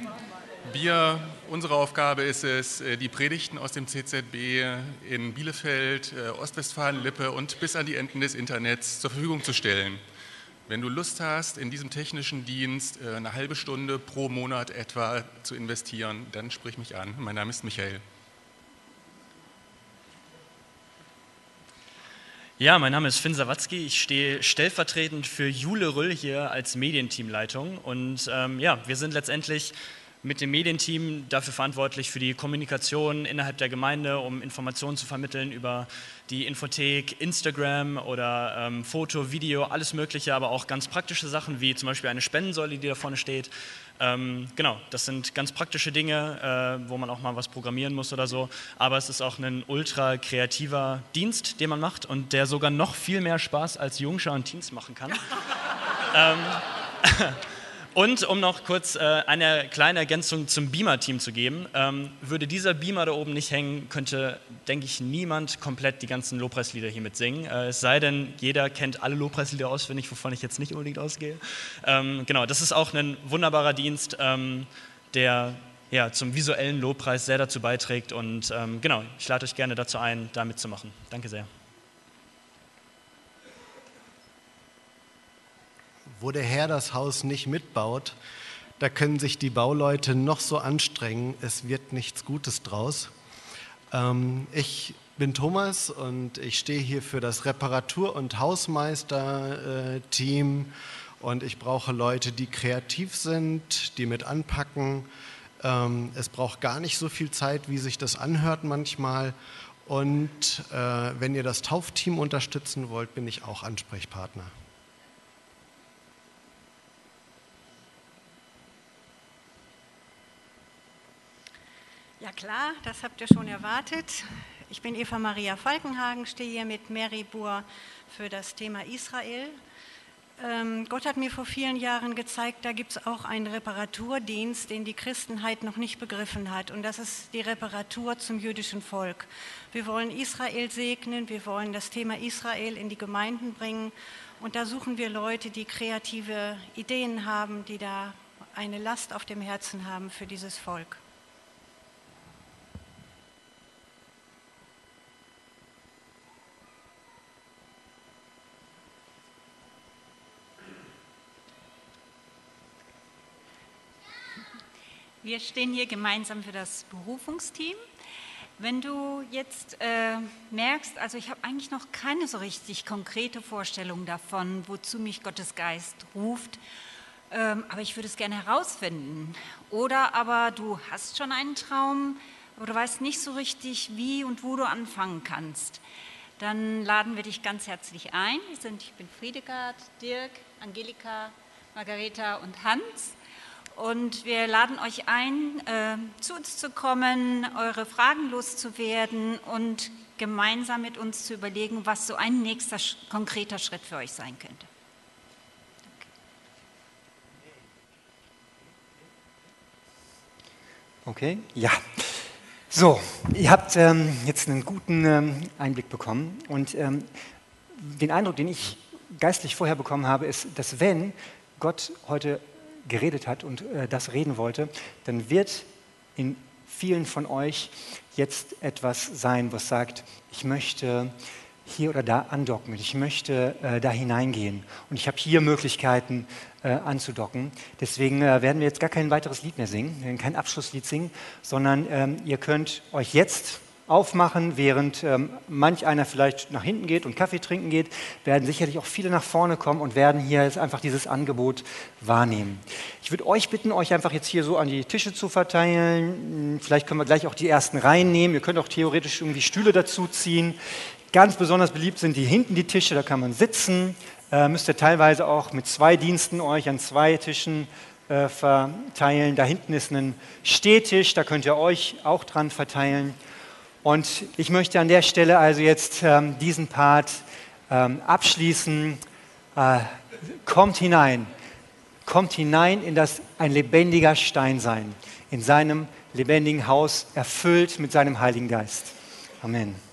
S14: wir, unsere Aufgabe ist es, äh, die Predigten aus dem CZB in Bielefeld, äh, Ostwestfalen, Lippe und bis an die Enden des Internets zur Verfügung zu stellen. Wenn du Lust hast, in diesem technischen Dienst eine halbe Stunde pro Monat etwa zu investieren, dann sprich mich an. Mein Name ist Michael.
S15: Ja, mein Name ist Finn Sawatzki. Ich stehe stellvertretend für Jule Rüll hier als Medienteamleitung. Und ähm, ja, wir sind letztendlich mit dem Medienteam dafür verantwortlich für die Kommunikation innerhalb der Gemeinde, um Informationen zu vermitteln über die Infothek, Instagram oder ähm, Foto, Video, alles Mögliche, aber auch ganz praktische Sachen wie zum Beispiel eine Spendensäule, die da vorne steht, ähm, genau, das sind ganz praktische Dinge, äh, wo man auch mal was programmieren muss oder so. Aber es ist auch ein ultra kreativer Dienst, den man macht und der sogar noch viel mehr Spaß als Jungschau und Teens machen kann. <laughs> ähm, <laughs> Und um noch kurz äh, eine kleine Ergänzung zum Beamer-Team zu geben, ähm, würde dieser Beamer da oben nicht hängen, könnte, denke ich, niemand komplett die ganzen Lobpreislieder hier mitsingen. Äh, es sei denn, jeder kennt alle Lobpreislieder auswendig, wovon ich jetzt nicht unbedingt ausgehe. Ähm, genau, das ist auch ein wunderbarer Dienst, ähm, der ja, zum visuellen Lobpreis sehr dazu beiträgt. Und ähm, genau, ich lade euch gerne dazu ein, da mitzumachen. Danke sehr.
S16: Wo der Herr das Haus nicht mitbaut, da können sich die Bauleute noch so anstrengen, es wird nichts Gutes draus. Ähm, ich bin Thomas und ich stehe hier für das Reparatur- und Hausmeister-Team und ich brauche Leute, die kreativ sind, die mit anpacken. Ähm, es braucht gar nicht so viel Zeit, wie sich das anhört manchmal. Und äh, wenn ihr das Taufteam unterstützen wollt, bin ich auch Ansprechpartner.
S17: Ja klar, das habt ihr schon erwartet. Ich bin Eva Maria Falkenhagen, stehe hier mit Mary Buhr für das Thema Israel. Ähm, Gott hat mir vor vielen Jahren gezeigt, da gibt es auch einen Reparaturdienst, den die Christenheit noch nicht begriffen hat. Und das ist die Reparatur zum jüdischen Volk. Wir wollen Israel segnen, wir wollen das Thema Israel in die Gemeinden bringen. Und da suchen wir Leute, die kreative Ideen haben, die da eine Last auf dem Herzen haben für dieses Volk.
S18: Wir stehen hier gemeinsam für das Berufungsteam. Wenn du jetzt äh, merkst, also ich habe eigentlich noch keine so richtig konkrete Vorstellung davon, wozu mich Gottes Geist ruft, ähm, aber ich würde es gerne herausfinden. Oder aber du hast schon einen Traum, aber du weißt nicht so richtig, wie und wo du anfangen kannst. Dann laden wir dich ganz herzlich ein. Sind, ich bin Friedegard, Dirk, Angelika, Margareta und Hans. Und wir laden euch ein, äh, zu uns zu kommen, eure Fragen loszuwerden und gemeinsam mit uns zu überlegen, was so ein nächster konkreter Schritt für euch sein könnte.
S1: Okay, ja. So, ihr habt ähm, jetzt einen guten ähm, Einblick bekommen und ähm, den Eindruck, den ich geistlich vorher bekommen habe, ist, dass wenn Gott heute geredet hat und äh, das reden wollte, dann wird in vielen von euch jetzt etwas sein, was sagt, ich möchte hier oder da andocken, ich möchte äh, da hineingehen und ich habe hier Möglichkeiten äh, anzudocken. Deswegen äh, werden wir jetzt gar kein weiteres Lied mehr singen, kein Abschlusslied singen, sondern ähm, ihr könnt euch jetzt aufmachen, während ähm, manch einer vielleicht nach hinten geht und Kaffee trinken geht, werden sicherlich auch viele nach vorne kommen und werden hier jetzt einfach dieses Angebot wahrnehmen. Ich würde euch bitten, euch einfach jetzt hier so an die Tische zu verteilen. Vielleicht können wir gleich auch die ersten Reihen nehmen. Ihr könnt auch theoretisch irgendwie Stühle dazu ziehen. Ganz besonders beliebt sind die hinten die Tische, da kann man sitzen. Äh, müsst ihr teilweise auch mit zwei Diensten euch an zwei Tischen äh, verteilen. Da hinten ist ein Stehtisch, da könnt ihr euch auch dran verteilen. Und ich möchte an der Stelle also jetzt ähm, diesen Part ähm, abschließen. Äh, kommt hinein, kommt hinein in das ein lebendiger Stein sein, in seinem lebendigen Haus, erfüllt mit seinem Heiligen Geist. Amen.